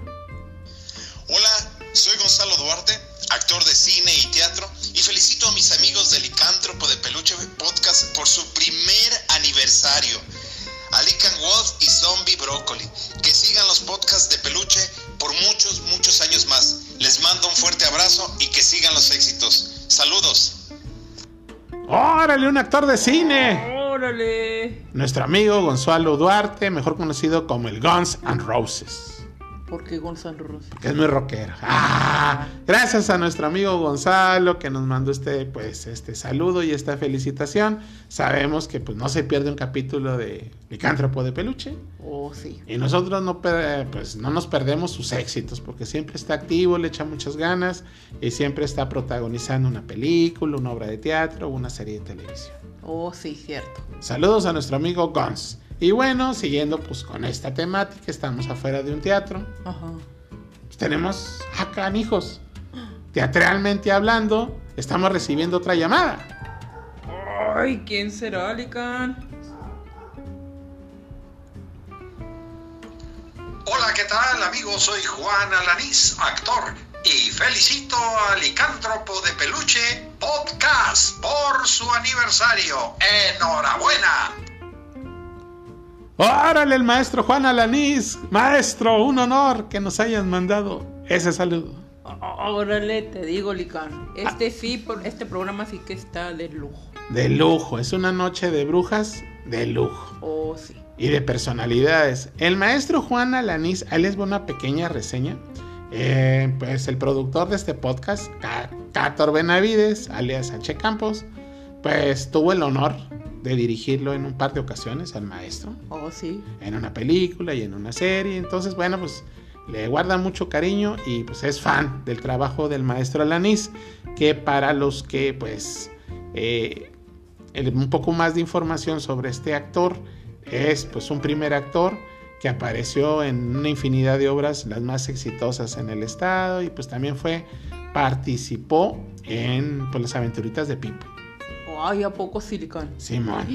Hola, soy Gonzalo Duarte, actor de cine y teatro, y felicito a mis amigos de Licántropo de Peluche Podcast por su primer aniversario. A Lican Wolf y Zombie Broccoli. Que sigan los podcasts de Peluche por muchos, muchos años más. Les mando un fuerte abrazo y que sigan los éxitos. Saludos. ¡Órale, un actor de cine! Órale. Nuestro amigo Gonzalo Duarte, mejor conocido como el Guns and Roses. ¿Por qué Gonzalo? Que es muy rockero. ¡Ah! Gracias a nuestro amigo Gonzalo que nos mandó este, pues, este saludo y esta felicitación. Sabemos que pues, no se pierde un capítulo de Licántropo de Peluche. Oh, sí. Y nosotros no, pues, no nos perdemos sus éxitos porque siempre está activo, le echa muchas ganas y siempre está protagonizando una película, una obra de teatro una serie de televisión. Oh, sí, cierto. Saludos a nuestro amigo Guns. Y bueno, siguiendo pues con esta temática, estamos afuera de un teatro. Ajá. Pues, tenemos acá, hijos. Teatralmente hablando, estamos recibiendo otra llamada. Ay, ¿quién será, Licán? Hola, ¿qué tal amigos? Soy Juan Alanís, actor, y felicito a Licántropo de Peluche Podcast por su aniversario. ¡Enhorabuena! ¡Órale, el maestro Juan Alanís! Maestro, un honor que nos hayan mandado ese saludo. Órale, te digo, Licán. Este sí, este programa sí que está de lujo. De lujo, es una noche de brujas de lujo. Oh, sí. y de personalidades. El maestro Juan Alanís, ahí les voy una pequeña reseña. Eh, pues el productor de este podcast, Ca- Cátor Benavides, alias H. Campos, pues tuvo el honor de dirigirlo en un par de ocasiones al maestro, Oh, sí. en una película y en una serie. Entonces, bueno, pues le guarda mucho cariño y pues es fan del trabajo del maestro Alanís, que para los que pues eh, un poco más de información sobre este actor es pues un primer actor que apareció en una infinidad de obras las más exitosas en el estado y pues también fue participó en pues, las aventuritas de Pipo. Ay, ¿a poco sí, Licán? Simón.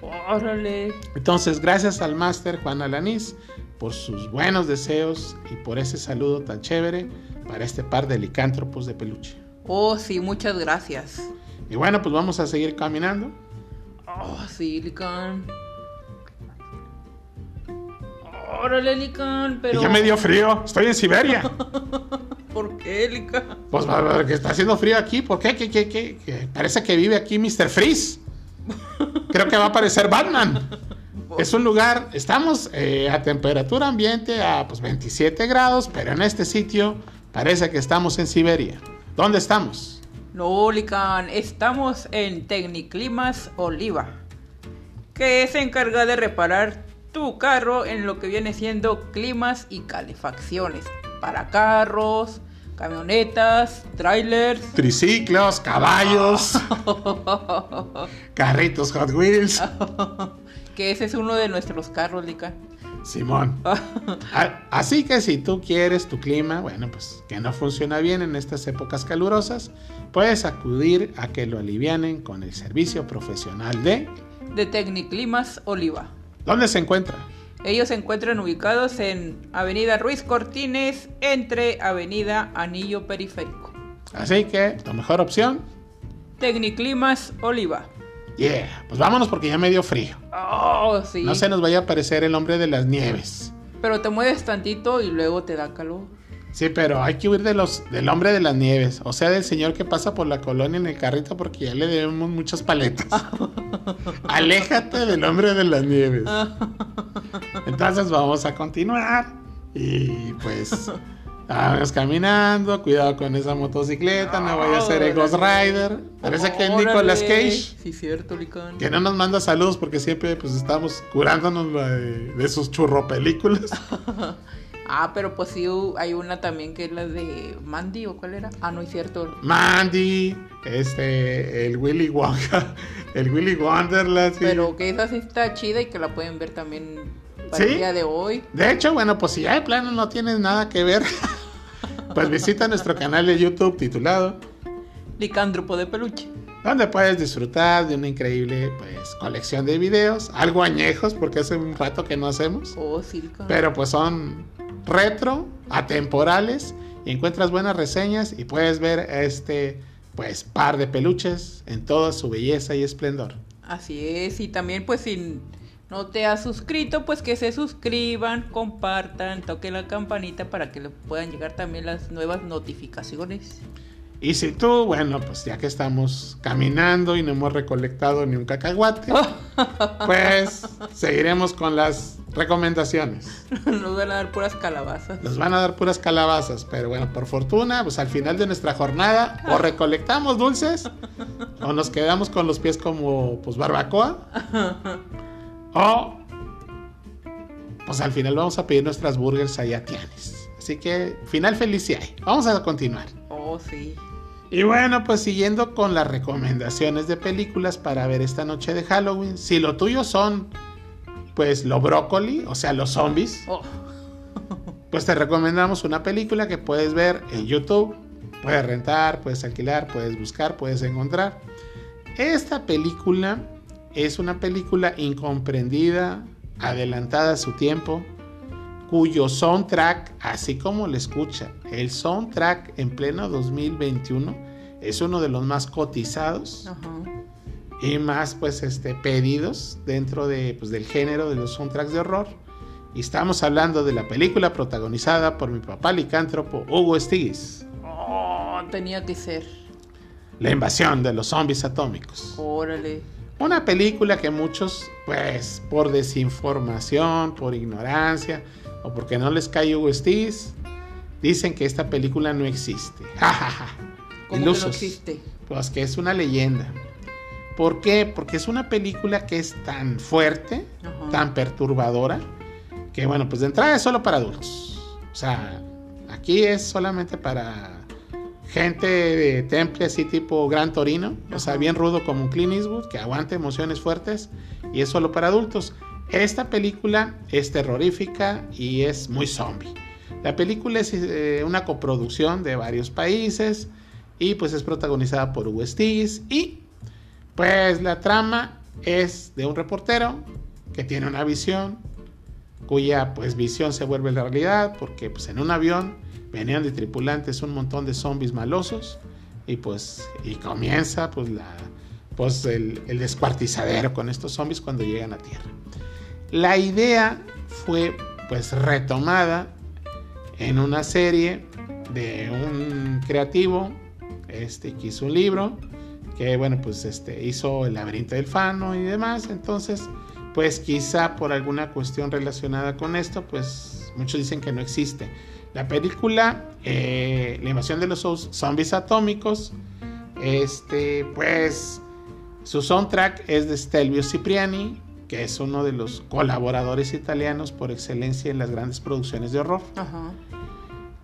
Órale. Entonces, gracias al máster Juan Alanís por sus buenos deseos y por ese saludo tan chévere para este par de licántropos de peluche. Oh, sí, muchas gracias. Y bueno, pues vamos a seguir caminando. Oh, sí, Órale, Licán, pero... Y ya me dio frío, estoy en Siberia. ¿Por qué, Licán? Pues que está haciendo frío aquí, ¿por qué? ¿Qué, qué, qué? qué? Parece que vive aquí Mr. Freeze. Creo que va a aparecer Batman. Es un lugar, estamos eh, a temperatura ambiente a pues, 27 grados, pero en este sitio parece que estamos en Siberia. ¿Dónde estamos? No, Lican, estamos en Tecniclimas Oliva, que se encarga de reparar tu carro en lo que viene siendo climas y calefacciones para carros, camionetas, trailers, Triciclos, caballos, carritos Hot Wheels. que ese es uno de nuestros carros, Lican. Simón. A- Así que si tú quieres tu clima, bueno, pues que no funciona bien en estas épocas calurosas, puedes acudir a que lo alivianen con el servicio profesional de... de Tecniclimas Oliva. ¿Dónde se encuentra? Ellos se encuentran ubicados en Avenida Ruiz Cortines entre Avenida Anillo Periférico. Así que la mejor opción, Tecniclimas Oliva. yeah, pues vámonos porque ya me dio frío. Oh, sí. No se nos vaya a aparecer el hombre de las nieves. Pero te mueves tantito y luego te da calor. Sí, pero hay que huir de los, del hombre de las nieves, o sea, del señor que pasa por la colonia en el carrito porque ya le debemos muchas paletas. Aléjate del hombre de las nieves. Entonces vamos a continuar y pues vamos caminando, cuidado con esa motocicleta, no vaya a ser el Ghost Rider. Parece que es Nicolas. Cage. Sí, cierto, Licán. Que no nos manda saludos porque siempre pues estamos curándonos de, de sus churro películas. Ah, pero pues sí, hay una también que es la de Mandy, ¿o cuál era? Ah, no es cierto. Mandy, este, el Willy Wonka, el Willy Wonderland. sí. Pero que esa sí está chida y que la pueden ver también para ¿Sí? el día de hoy. De hecho, bueno, pues si ya de plano no tienes nada que ver, pues visita nuestro canal de YouTube titulado, Licántropo de peluche. donde puedes disfrutar de una increíble pues, colección de videos, algo añejos porque hace un rato que no hacemos, Oh, sí, pero pues son retro, atemporales, y encuentras buenas reseñas y puedes ver este pues par de peluches en toda su belleza y esplendor. Así es, y también pues si no te has suscrito, pues que se suscriban, compartan, toquen la campanita para que le puedan llegar también las nuevas notificaciones. Y si tú, bueno, pues ya que estamos caminando y no hemos recolectado ni un cacahuate, pues seguiremos con las recomendaciones. Nos van a dar puras calabazas. Nos van a dar puras calabazas, pero bueno, por fortuna, pues al final de nuestra jornada o recolectamos dulces o nos quedamos con los pies como pues barbacoa o pues al final vamos a pedir nuestras burgers allá a Tianes. Así que final feliz si hay. Vamos a continuar. Oh, sí. Y bueno, pues siguiendo con las recomendaciones de películas para ver esta noche de Halloween. Si lo tuyo son, pues, lo brócoli, o sea, los zombies, Oh, pues te recomendamos una película que puedes ver en YouTube. Puedes rentar, puedes alquilar, puedes buscar, puedes encontrar. Esta película es una película incomprendida, adelantada a su tiempo, cuyo soundtrack, así como lo escucha, el soundtrack en pleno 2021 es uno de los más cotizados ajá. y más pues este pedidos dentro de pues, del género de los soundtracks de horror. Y estamos hablando de la película protagonizada por mi papá licántropo Hugo Stiglitz, Oh, tenía que ser. La invasión de los zombies atómicos. Órale. Una película que muchos, pues, por desinformación, por ignorancia, o porque no les cae Hugo Stiglitz, dicen que esta película no existe. Ja, ja, ja. ¿Cómo que no Ilusos. existe? Pues que es una leyenda. ¿Por qué? Porque es una película que es tan fuerte, Ajá. tan perturbadora, que bueno, pues de entrada es solo para adultos. O sea, aquí es solamente para gente de temple así tipo Gran Torino, o sea, Ajá. bien rudo como un Clint Eastwood, que aguante emociones fuertes, y es solo para adultos. Esta película es terrorífica y es muy zombie. La película es eh, una coproducción de varios países y pues es protagonizada por Hugo Stiglitz y pues la trama es de un reportero que tiene una visión cuya pues visión se vuelve realidad porque pues en un avión venían de tripulantes un montón de zombies malosos y pues y comienza pues la pues el, el descuartizadero con estos zombies cuando llegan a tierra. La idea fue pues retomada en una serie de un creativo este que hizo un libro que bueno, pues este, hizo El laberinto del fano y demás. Entonces, pues quizá por alguna cuestión relacionada con esto, pues muchos dicen que no existe. La película, eh, La invasión de los zombies atómicos, este, pues su soundtrack es de Stelvio Cipriani, que es uno de los colaboradores italianos por excelencia en las grandes producciones de horror. Ajá.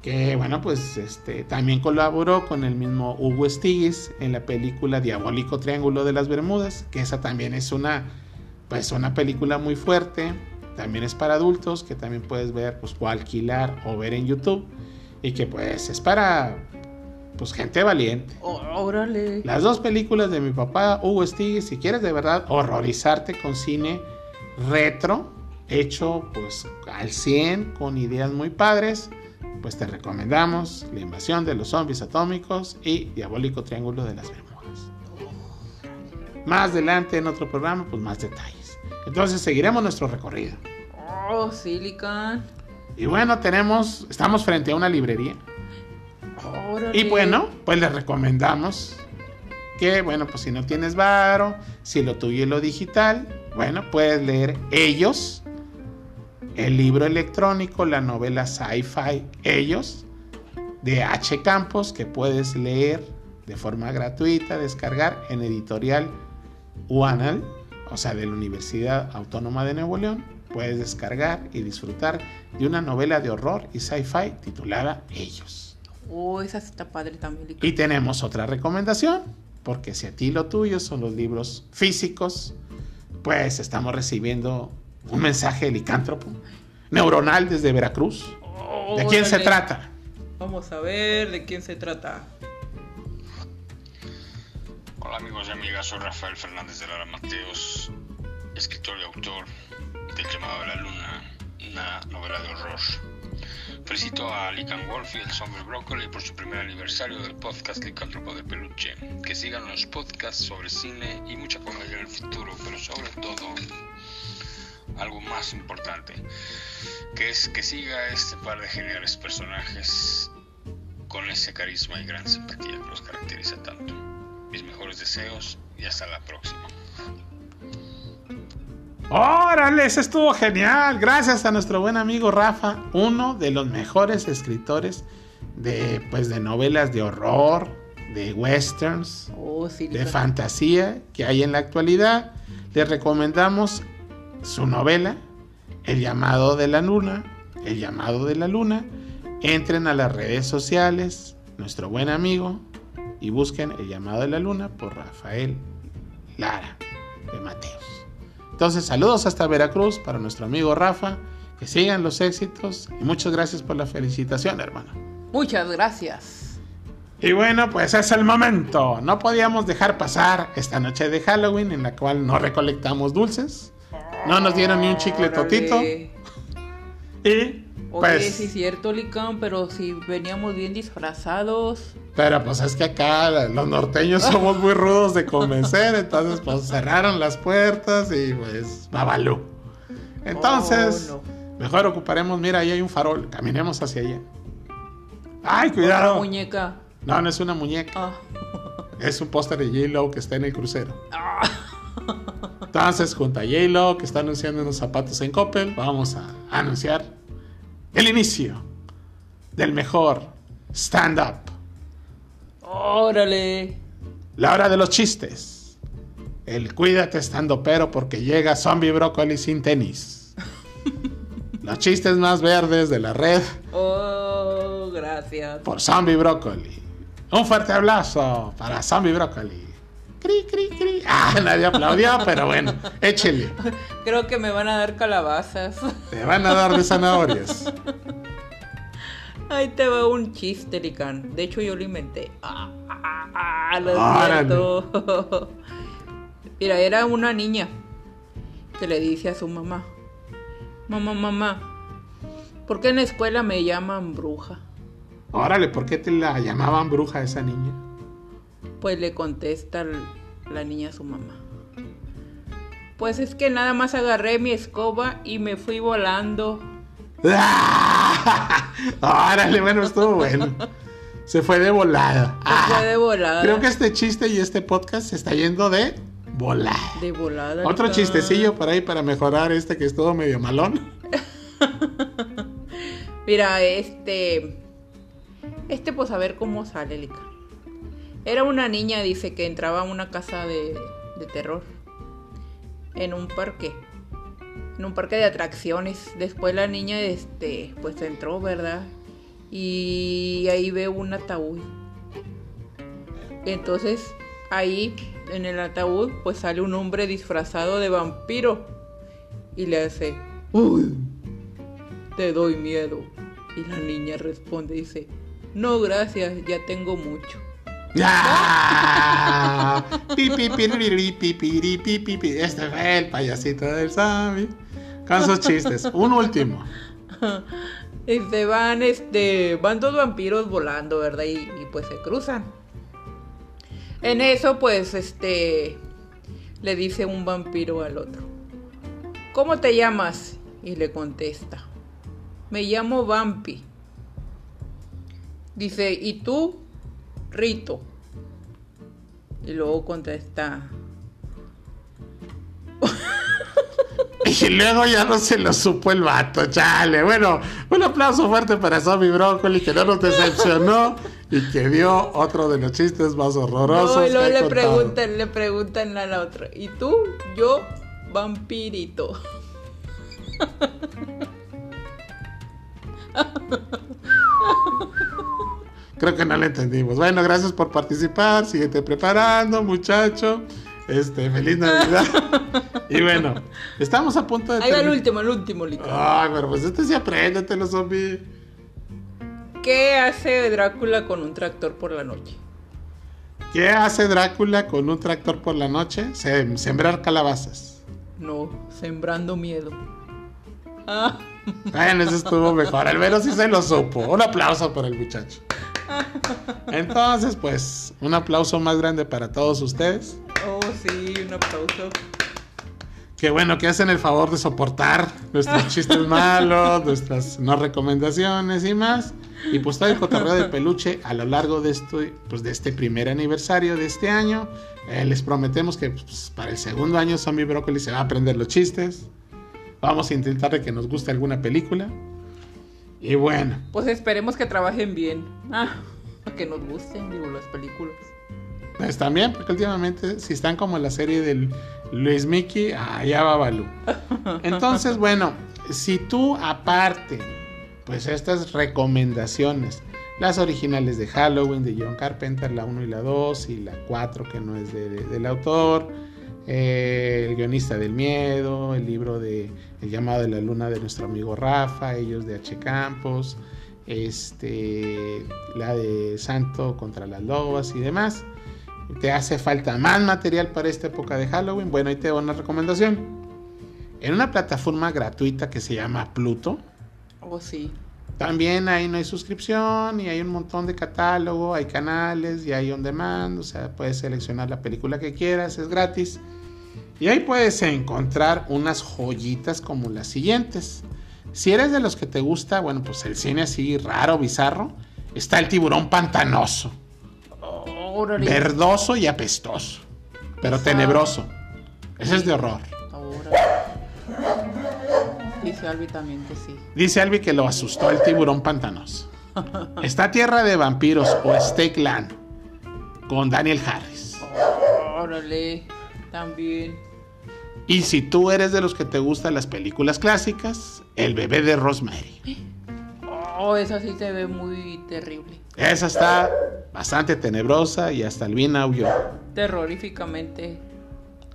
Que bueno, pues este, también colaboró con el mismo Hugo Stiglitz en la película Diabólico Triángulo de las Bermudas, que esa también es una, pues una película muy fuerte, también es para adultos, que también puedes ver pues, o alquilar o ver en YouTube, y que pues es para pues gente valiente. Órale. Las dos películas de mi papá, Hugo Stiglitz, si quieres de verdad horrorizarte con cine retro, hecho pues al 100, con ideas muy padres, pues te recomendamos La invasión de los zombies atómicos y Diabólico Triángulo de las Bermudas. Más adelante en otro programa, pues más detalles. Entonces seguiremos nuestro recorrido. Oh, Silicon. Y bueno, tenemos, estamos frente a una librería. Y bueno, pues les recomendamos que, bueno, pues si no tienes varo, si lo tuyo es lo digital, bueno, puedes leer Ellos, el libro electrónico, la novela sci-fi Ellos, de H. Campos, que puedes leer de forma gratuita, descargar en editorial UANAL, o sea, de la Universidad Autónoma de Nuevo León. Puedes descargar y disfrutar de una novela de horror y sci-fi titulada Ellos. Oh, esa está padre también. Y tenemos otra recomendación, porque si a ti lo tuyo son los libros físicos, pues estamos recibiendo un mensaje de licántropo neuronal desde Veracruz. ¿De quién se trata? Vamos a ver de quién se trata. Hola amigos y amigas, soy Rafael Fernández de Lara Mateos, escritor y autor del llamado de la luna, una novela de horror. Felicito a Lican Wolf y el Zombie Broccoli por su primer aniversario del podcast Licántropo de Peluche. Que sigan los podcasts sobre cine y mucha comedia en el futuro, pero sobre todo algo más importante, que es que siga este par de geniales personajes con ese carisma y gran simpatía que los caracteriza tanto. Mis mejores deseos y hasta la próxima. ¡Órale! Eso estuvo genial. Gracias a nuestro buen amigo Rafa, uno de los mejores escritores de, pues, de novelas de horror, de westerns, Oh, de fantasía que hay en la actualidad. Les recomendamos su novela, El llamado de la luna. El llamado de la luna. Entren a las redes sociales, nuestro buen amigo, y busquen El llamado de la luna por Rafael Lara de Mateos. Entonces, saludos hasta Veracruz para nuestro amigo Rafa. Que sigan los éxitos y muchas gracias por la felicitación, hermano. Muchas gracias. Y bueno, pues es el momento. No podíamos dejar pasar esta noche de Halloween en la cual no recolectamos dulces. No nos dieron ni un chicle totito. Y Oye, pues, sí es cierto, Licán, pero si veníamos bien disfrazados. pero pues es que acá los norteños somos muy rudos de convencer. Entonces, pues cerraron las puertas y pues babalú. Entonces, Oh, mejor ocuparemos. Mira, ahí hay un farol. Caminemos hacia allá. ¡Ay, cuidado! muñeca. No, no es una muñeca. Ah. Es un póster de J-Lo que está en el crucero. Entonces, junto a J-Lo que está anunciando unos zapatos en Coppel, vamos a anunciar el inicio del mejor stand-up. Órale. La hora de los chistes. El cuídate estando pero porque llega Zombie Broccoli sin tenis. Los chistes más verdes de la red Oh, gracias. por Zombie Broccoli. Un fuerte abrazo para Zombie Broccoli. Cri, cri, cri. Ah, nadie aplaudió, pero bueno, échele. Creo que me van a dar calabazas. Te van a dar de zanahorias. Ahí te va un chiste, Licán. De hecho, yo lo inventé. Ah, ah, ah, lo. Mira, era una niña que le dice a su mamá: Mamá, mamá, ¿por qué en la escuela me llaman bruja? Órale, ¿por qué te la llamaban bruja esa niña? Pues le contesta la niña a su mamá. Pues es que nada más agarré mi escoba y me fui volando. Órale, bueno, estuvo bueno. Se fue de volada. Se fue de volada. Creo que este chiste y este podcast se está yendo de volada. De volada. Otro chistecillo por ahí para mejorar este que es todo medio malón. Mira, este. Este, pues a ver cómo sale, Lica. Era una niña, dice, que entraba a una casa de, terror. En un parque. En un parque de atracciones. Después la niña, este, pues entró, ¿verdad? Y ahí ve un ataúd. Entonces, ahí, en el ataúd, pues sale un hombre disfrazado de vampiro. Y le hace. Uy, te doy miedo. Y la niña responde, dice, no gracias, ya tengo mucho. Este fue el payasito del zombie. Con sus chistes. Un último. Y se van, este, van dos vampiros volando, ¿verdad? Y, y, pues se cruzan. En eso, pues, este, le dice un vampiro al otro, ¿cómo te llamas? Y le contesta, me llamo Vampi. Dice, ¿y tú? Rito. Y luego contesta, Y luego ya no se lo supo el vato, chale. Bueno, un aplauso fuerte para Zombie Brócoli que no nos decepcionó y que dio otro de los chistes más horrorosos. No, y luego le contado. preguntan, le preguntan a la otra, ¿y tú? Yo, vampirito. Creo que no lo entendimos. Bueno, gracias por participar. Síguete preparando, muchacho. Este, feliz Navidad. y bueno, estamos a punto de. Ahí va el último, el último, Lica. Ay, pero pues este sí apréndetelo, zombie. ¿Qué hace Drácula con un tractor por la noche? ¿Qué hace Drácula con un tractor por la noche? Sem- sembrar calabazas. No, sembrando miedo. Ah, Bueno, eso estuvo mejor. Al menos sí se lo supo. Un aplauso para el muchacho. Entonces, pues, un aplauso más grande para todos ustedes. oh sí, un aplauso. Qué bueno que hacen el favor de soportar nuestros chistes malos, nuestras no recomendaciones y más. Y pues todo el cotorreo de peluche a lo largo de, esto, pues, de este primer aniversario de este año. Eh, les prometemos que pues, para el segundo año Zombie Broccoli se va a aprender los chistes. Vamos a intentar de que nos guste alguna película. Y bueno, Pues esperemos que trabajen bien. Ah, que nos gusten, digo, las películas. pues también, porque últimamente si están como en la serie del Luis Mickey, allá va Balú. Entonces, bueno, si tú aparte, pues estas recomendaciones, las originales de Halloween de John Carpenter, la 1 y la 2 y la 4 que no es de- de- del autor, eh, el guionista del miedo, el libro de El llamado de la luna de nuestro amigo Rafa, ellos de H. Campos, este, la de Santo contra las lobas y demás. ¿Te hace falta más material para esta época de Halloween? Bueno, ahí te doy una recomendación. En una plataforma gratuita que se llama Pluto, Oh sí. también ahí no hay suscripción y hay un montón de catálogo, hay canales y hay on demand, o sea, puedes seleccionar la película que quieras, es gratis. Y ahí puedes encontrar unas joyitas como las siguientes. Si eres de los que te gusta, bueno, pues el cine así raro, bizarro, está el tiburón pantanoso, Órale. verdoso y apestoso, pero Esa- tenebroso. Ese es de horror. Ahora. Dice Albi también que sí. Dice Albi que lo asustó el tiburón pantanoso. Está Tierra de Vampiros o Steak Land con Daniel Harris. Órale. También. Y si tú eres de los que te gustan las películas clásicas, El bebé de Rosemary. Oh, esa sí se ve muy terrible. Esa está bastante tenebrosa y hasta Albina huyó Terroríficamente.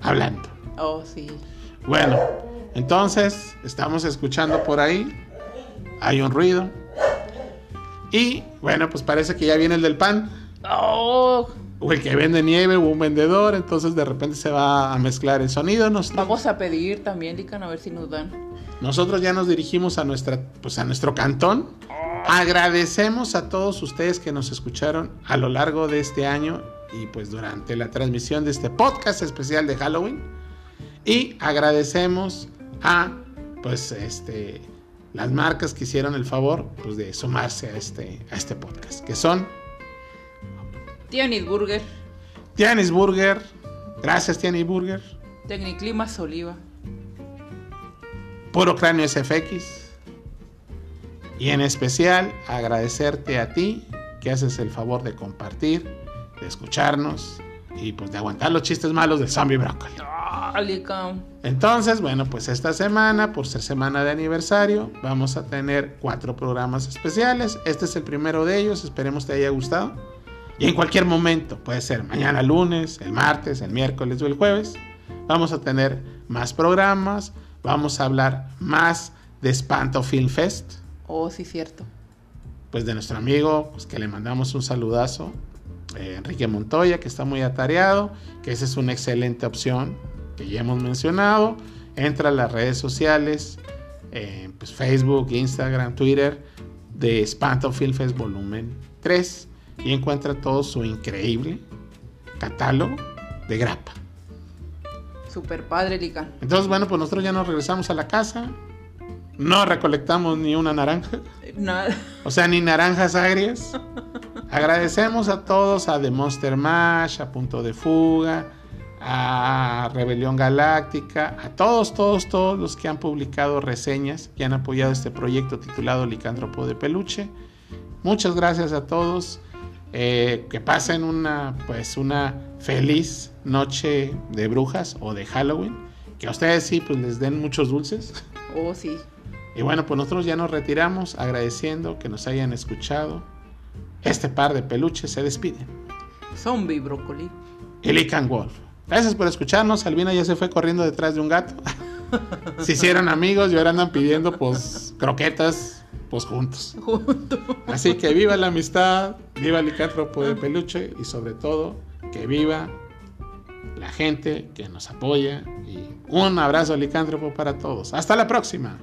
hablando. Oh, sí. Bueno, entonces estamos escuchando por ahí. Hay un ruido. Y bueno, pues parece que ya viene el del pan. Oh, O el que vende nieve o un vendedor. Entonces de repente se va a mezclar el sonido. Nos- vamos a pedir también, Lican, a ver si nos dan. Nosotros ya nos dirigimos a, nuestra, pues a nuestro cantón. Agradecemos a todos ustedes que nos escucharon a lo largo de este año y pues durante la transmisión de este podcast especial de Halloween. Y agradecemos a pues este las marcas que hicieron el favor pues de sumarse a este, a este podcast, que son Tianis Burger. Tianis Burger. Gracias, Tianis Burger. Tecniclimas Oliva. Puro Cráneo SFX. Y en especial agradecerte a ti que haces el favor de compartir, de escucharnos y pues de aguantar los chistes malos del zombie brócoli. Entonces, bueno, pues esta semana, por ser semana de aniversario, vamos a tener cuatro programas especiales. Este es el primero de ellos, esperemos te haya gustado. Y en cualquier momento, puede ser mañana lunes, el martes, el miércoles o el jueves, vamos a tener más programas, vamos a hablar más de Espanto Film Fest. Oh, sí, cierto. Pues de nuestro amigo, pues que le mandamos un saludazo, eh, Enrique Montoya, que está muy atareado, que esa es una excelente opción que ya hemos mencionado. Entra a las redes sociales, eh, pues Facebook, Instagram, Twitter, de Espanto Film Fest Volumen 3 y encuentra todo su increíble catálogo de grapa. Super padre, Lica. Entonces, bueno, pues nosotros ya nos regresamos a la casa. No recolectamos ni una naranja. Nada. O sea, ni naranjas agrias. Agradecemos a todos, a The Monster Mash, a Punto de Fuga, a Rebelión Galáctica, a todos, todos, todos los que han publicado reseñas y han apoyado este proyecto titulado Licántropo de Peluche. Muchas gracias a todos. Eh, que pasen una, pues, una feliz noche de brujas o de Halloween. Que a ustedes sí, pues les den muchos dulces. Oh, sí. Y bueno, pues nosotros ya nos retiramos agradeciendo que nos hayan escuchado. Este par de peluches se despiden. Zombie Brócoli. Y Lican Wolf. Gracias por escucharnos. Albina ya se fue corriendo detrás de un gato. se hicieron amigos y ahora andan pidiendo pues croquetas pues juntos. Así que viva la amistad, viva el licántropo de peluche y sobre todo que viva la gente que nos apoya y un abrazo licántropo para todos. Hasta la próxima.